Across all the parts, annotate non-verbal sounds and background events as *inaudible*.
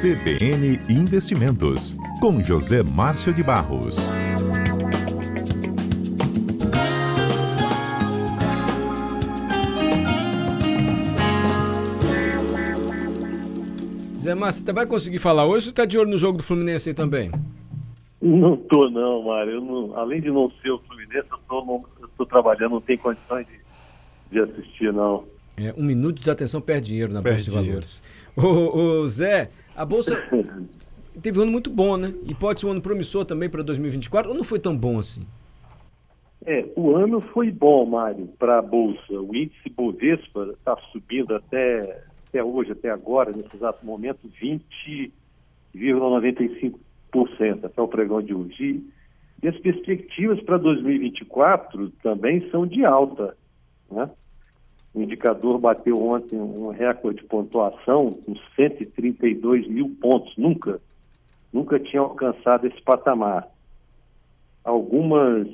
CBN Investimentos, com José Márcio de Barros. Zé Márcio, você vai conseguir falar hoje ou está de olho no jogo do Fluminense aí também? Não tô não, Mário. Não, além de não ser o Fluminense, eu tô, eu tô trabalhando, não tenho condições de, de assistir, não. É, um minuto de desatenção perde dinheiro na perde Bolsa de Valores. Ô, ô, Zé, a Bolsa *laughs* teve um ano muito bom, né? E pode ser um ano promissor também para 2024, ou não foi tão bom assim? É, o ano foi bom, Mário, para a Bolsa. O índice Bovespa está subindo até, até hoje, até agora, nesse exato momento, 20,95% até o pregão de hoje. E as perspectivas para 2024 também são de alta, né? O indicador bateu ontem um recorde de pontuação com 132 mil pontos. Nunca, nunca tinha alcançado esse patamar. Algumas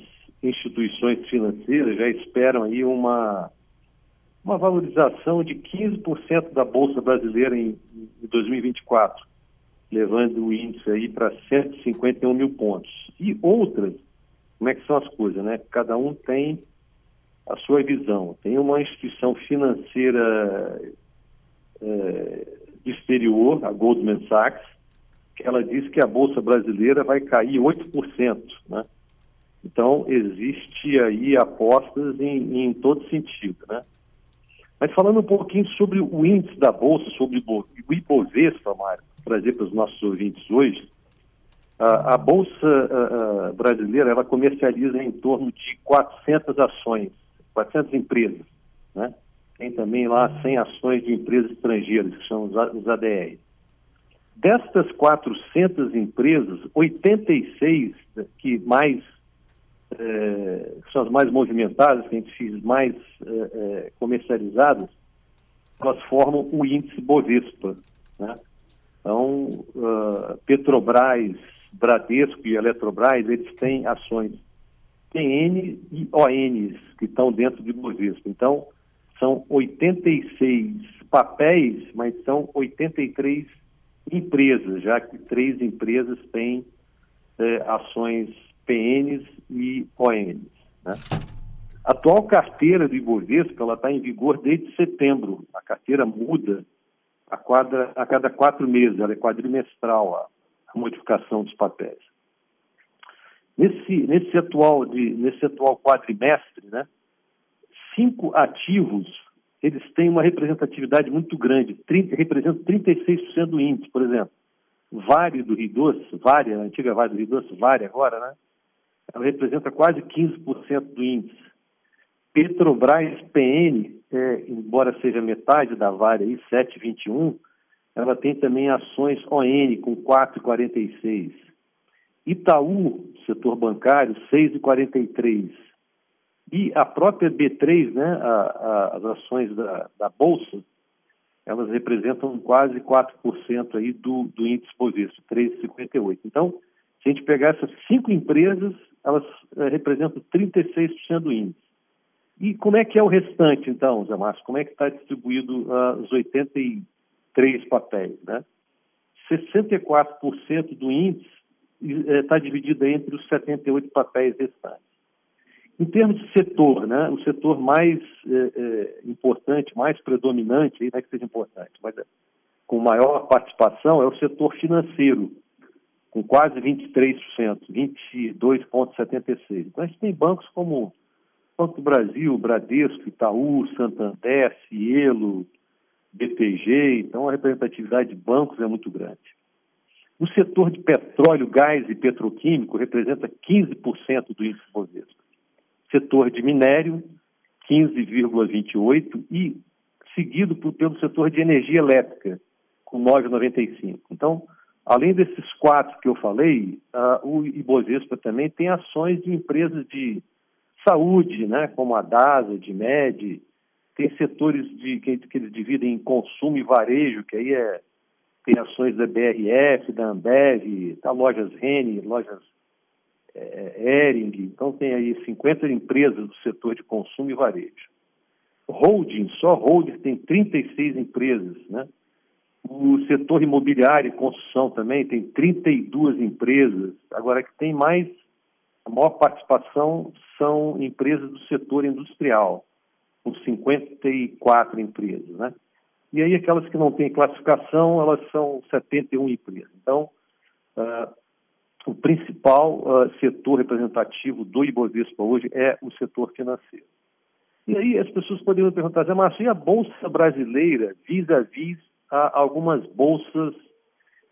instituições financeiras já esperam aí uma, uma valorização de 15% da Bolsa Brasileira em, em 2024, levando o índice aí para 151 mil pontos. E outras, como é que são as coisas, né? Cada um tem a sua visão. Tem uma instituição financeira é, do exterior, a Goldman Sachs, que ela diz que a Bolsa Brasileira vai cair 8%. Né? Então, existe aí apostas em, em todo sentido. Né? Mas falando um pouquinho sobre o índice da Bolsa, sobre o Ibovespa, Mário, trazer para os nossos ouvintes hoje, a, a Bolsa a, a brasileira ela comercializa em torno de 400 ações 400 empresas, né? Tem também lá 100 ações de empresas estrangeiras, que são os ADR. Destas 400 empresas, 86 que mais é, são as mais movimentadas, que a gente fez mais é, comercializadas, elas formam o índice Bovespa. Né? Então, uh, Petrobras, Bradesco e Eletrobras, eles têm ações PN e ONs que estão dentro de Bovespa. Então, são 86 papéis, mas são 83 empresas, já que três empresas têm é, ações PNs e ONs. Né? A atual carteira do Ibovespa está em vigor desde setembro. A carteira muda a, quadra, a cada quatro meses, ela é quadrimestral a, a modificação dos papéis. Nesse, nesse, atual, de, nesse atual quadrimestre, né, cinco ativos eles têm uma representatividade muito grande, 30, representam 36% do índice, por exemplo. Vale do Rio Doce, Vale, a antiga Vale do Rio Doce, Vale agora, né? Ela representa quase 15% do índice. Petrobras PN, é, embora seja metade da Vale aí, 7,21, ela tem também ações ON com 4,46. Itaú, setor bancário, 6,43. E a própria B3, né, a, a, as ações da, da, Bolsa, elas representam quase 4% aí do, do índice Bovespa, 3,58. Então, se a gente pegar essas cinco empresas, elas é, representam 36% do índice. E como é que é o restante, então, Zé Márcio? Como é que está distribuído uh, os 83 papéis, né? 64% do índice está dividida entre os 78 papéis restantes. Em termos de setor, né, o setor mais é, é, importante, mais predominante, não é que seja importante, mas é, com maior participação é o setor financeiro, com quase 23%, 22,76%. Então, a gente tem bancos como Banco do Brasil, Bradesco, Itaú, Santander, Cielo, BTG, então a representatividade de bancos é muito grande. O setor de petróleo, gás e petroquímico representa 15% do índice Bovespa. Setor de minério, 15,28% e seguido por, pelo setor de energia elétrica, com 9,95%. Então, além desses quatro que eu falei, o Ibovespa também tem ações de empresas de saúde, né, como a DASA, de MED, tem setores de, que, que eles dividem em consumo e varejo, que aí é tem ações da BRF, da Ambev, da lojas Rene, lojas é, Ering, então tem aí 50 empresas do setor de consumo e varejo. Holding, só holding tem 36 empresas, né? O setor imobiliário e construção também tem 32 empresas. Agora, que tem mais, a maior participação são empresas do setor industrial, com 54 empresas, né? E aí aquelas que não têm classificação, elas são 71 empresas. Então, uh, o principal uh, setor representativo do Ibovespa hoje é o setor financeiro. E aí as pessoas poderiam perguntar, Márcio, e a Bolsa Brasileira vis-à-vis a algumas bolsas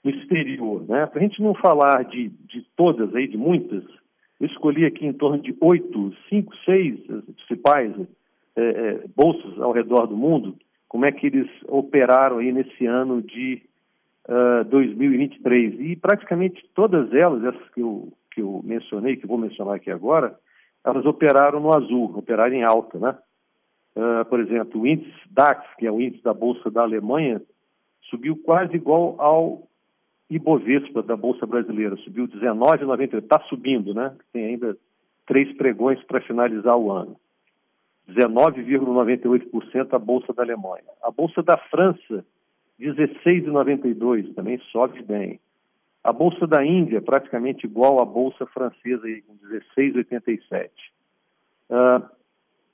no exterior? Né? Para a gente não falar de, de todas aí, de muitas, eu escolhi aqui em torno de oito, cinco, seis principais é, é, bolsas ao redor do mundo, como é que eles operaram aí nesse ano de uh, ah, 2023. E praticamente todas elas, essas que eu, que eu mencionei, que vou mencionar aqui agora, elas operaram no azul, operaram em alta, né? Uh, por exemplo, o índice DAX, que é o índice da Bolsa da Alemanha, subiu quase igual ao Ibovespa da Bolsa Brasileira, subiu 19,93, está subindo, né? Tem ainda três pregões para finalizar o ano. 19,98% a Bolsa da Alemanha. A Bolsa da França 16,92 também sobe bem. A bolsa da Índia praticamente igual à bolsa francesa com 16,87. Uh,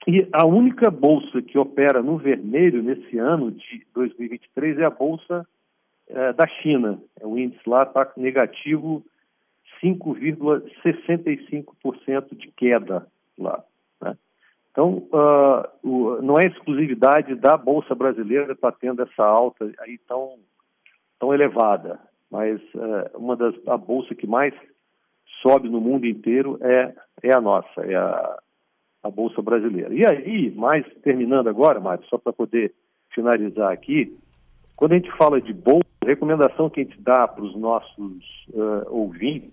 e a única bolsa que opera no vermelho nesse ano de 2023 é a bolsa uh, da China. É o índice lá está negativo 5,65% de queda lá. Então, uh, o, não é exclusividade da Bolsa Brasileira estar tendo essa alta aí tão, tão elevada, mas uh, uma das a bolsa que mais sobe no mundo inteiro é, é a nossa, é a, a Bolsa Brasileira. E aí, mais terminando agora, Mário, só para poder finalizar aqui, quando a gente fala de bolsa, a recomendação que a gente dá para os nossos uh, ouvintes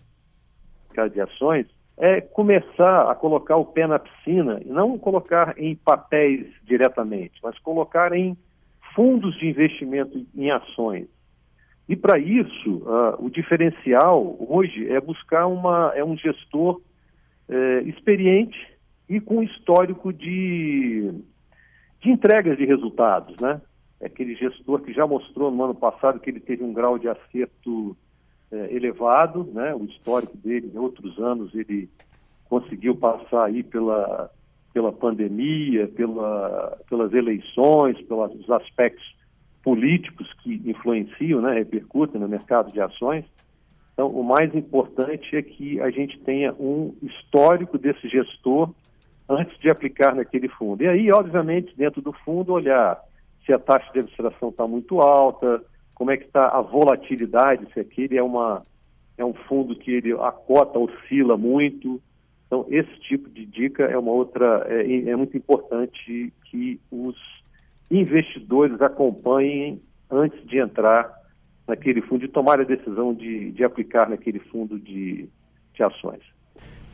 de ações é começar a colocar o pé na piscina e não colocar em papéis diretamente, mas colocar em fundos de investimento em ações. E para isso, uh, o diferencial hoje é buscar uma, é um gestor é, experiente e com histórico de, de entregas de resultados, né? É aquele gestor que já mostrou no ano passado que ele teve um grau de acerto é, elevado, né? O histórico dele em outros anos ele conseguiu passar aí pela pela pandemia, pela, pelas eleições, pelos aspectos políticos que influenciam, né, repercutem no mercado de ações. Então, o mais importante é que a gente tenha um histórico desse gestor antes de aplicar naquele fundo. E aí, obviamente, dentro do fundo, olhar se a taxa de administração está muito alta, como é que está a volatilidade, se aquele é, uma, é um fundo que ele, a cota oscila muito. Então, esse tipo de dica é uma outra, é, é muito importante que os investidores acompanhem antes de entrar naquele fundo e tomar a decisão de, de aplicar naquele fundo de, de ações.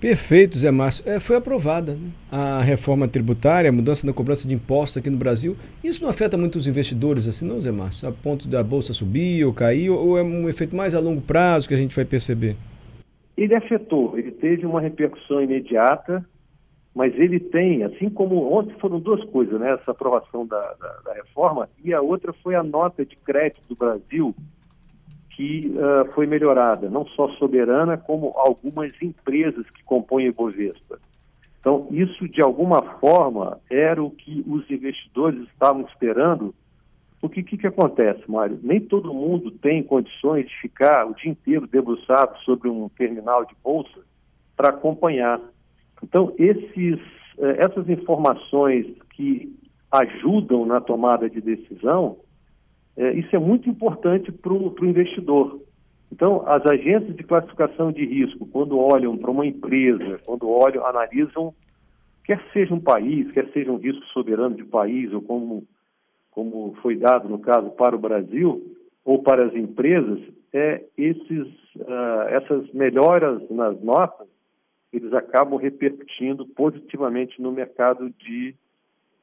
Perfeito, Zé Márcio. É, foi aprovada né? a reforma tributária, a mudança na cobrança de impostos aqui no Brasil. Isso não afeta muito os investidores assim, não, Zé Márcio? A ponto da bolsa subir ou cair, ou é um efeito mais a longo prazo que a gente vai perceber? Ele afetou, ele teve uma repercussão imediata, mas ele tem, assim como ontem foram duas coisas, né? Essa aprovação da, da, da reforma e a outra foi a nota de crédito do Brasil que uh, foi melhorada, não só soberana, como algumas empresas que compõem o Ibovespa. Então, isso, de alguma forma, era o que os investidores estavam esperando, porque o que, que acontece, Mário? Nem todo mundo tem condições de ficar o dia inteiro debruçado sobre um terminal de bolsa para acompanhar. Então, esses, eh, essas informações que ajudam na tomada de decisão, é, isso é muito importante para o investidor. Então, as agências de classificação de risco, quando olham para uma empresa, quando olham, analisam, quer seja um país, quer seja um risco soberano de país, ou como, como foi dado no caso para o Brasil, ou para as empresas, é, esses, uh, essas melhoras nas notas, eles acabam repercutindo positivamente no mercado de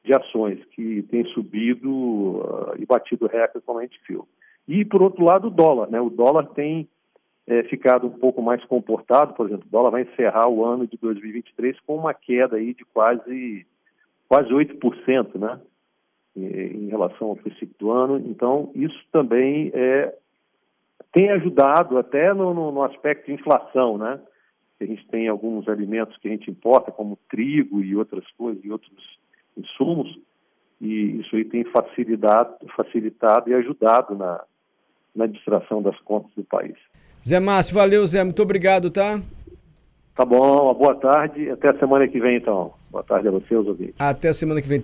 de ações, que tem subido uh, e batido recorde, como a gente viu. E, por outro lado, o dólar. Né? O dólar tem é, ficado um pouco mais comportado, por exemplo, o dólar vai encerrar o ano de 2023 com uma queda aí de quase, quase 8%, né? em relação ao princípio do ano. Então, isso também é, tem ajudado até no, no, no, aspecto de inflação, né? A gente tem alguns alimentos que a gente importa, como trigo e outras coisas, e outros insumos, e isso aí tem facilitado, facilitado e ajudado na, na distração das contas do país. Zé Márcio, valeu, Zé, muito obrigado, tá? Tá bom, boa tarde, até a semana que vem, então. Boa tarde a você, os ouvintes. Até a semana que vem.